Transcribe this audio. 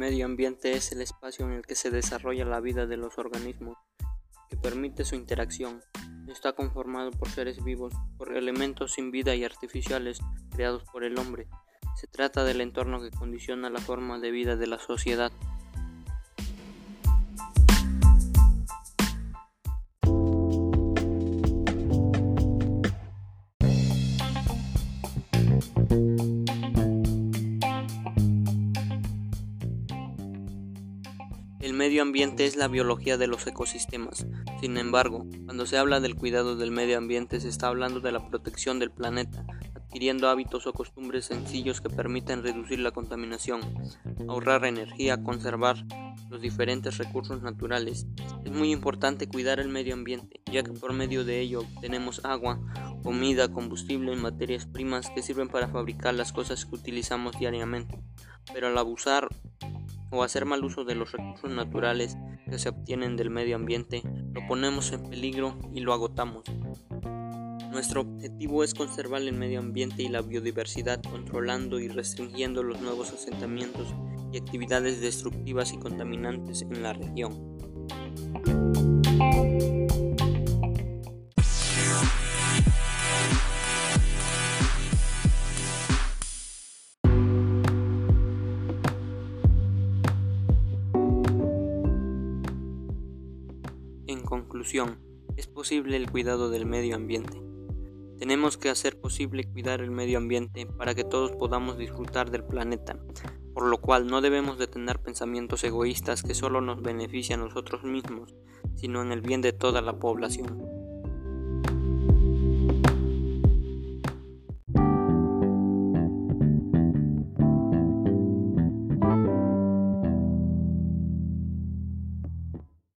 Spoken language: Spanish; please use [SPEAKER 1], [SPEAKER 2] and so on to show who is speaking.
[SPEAKER 1] medio ambiente es el espacio en el que se desarrolla la vida de los organismos, que permite su interacción. Está conformado por seres vivos, por elementos sin vida y artificiales creados por el hombre. Se trata del entorno que condiciona la forma de vida de la sociedad. El medio ambiente es la biología de los ecosistemas. Sin embargo, cuando se habla del cuidado del medio ambiente se está hablando de la protección del planeta, adquiriendo hábitos o costumbres sencillos que permiten reducir la contaminación, ahorrar energía, conservar los diferentes recursos naturales. Es muy importante cuidar el medio ambiente, ya que por medio de ello obtenemos agua, comida, combustible y materias primas que sirven para fabricar las cosas que utilizamos diariamente. Pero al abusar o hacer mal uso de los recursos naturales que se obtienen del medio ambiente, lo ponemos en peligro y lo agotamos. Nuestro objetivo es conservar el medio ambiente y la biodiversidad, controlando y restringiendo los nuevos asentamientos y actividades destructivas y contaminantes en la región. En conclusión, es posible el cuidado del medio ambiente. Tenemos que hacer posible cuidar el medio ambiente para que todos podamos disfrutar del planeta, por lo cual no debemos de tener pensamientos egoístas que solo nos benefician a nosotros mismos, sino en el bien de toda la población.